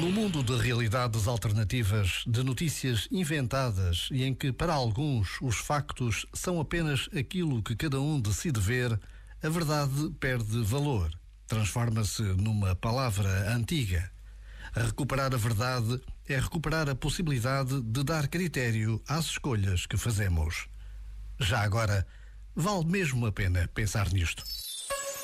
No mundo de realidades alternativas, de notícias inventadas e em que, para alguns, os factos são apenas aquilo que cada um decide ver, a verdade perde valor, transforma-se numa palavra antiga. Recuperar a verdade é recuperar a possibilidade de dar critério às escolhas que fazemos. Já agora, vale mesmo a pena pensar nisto.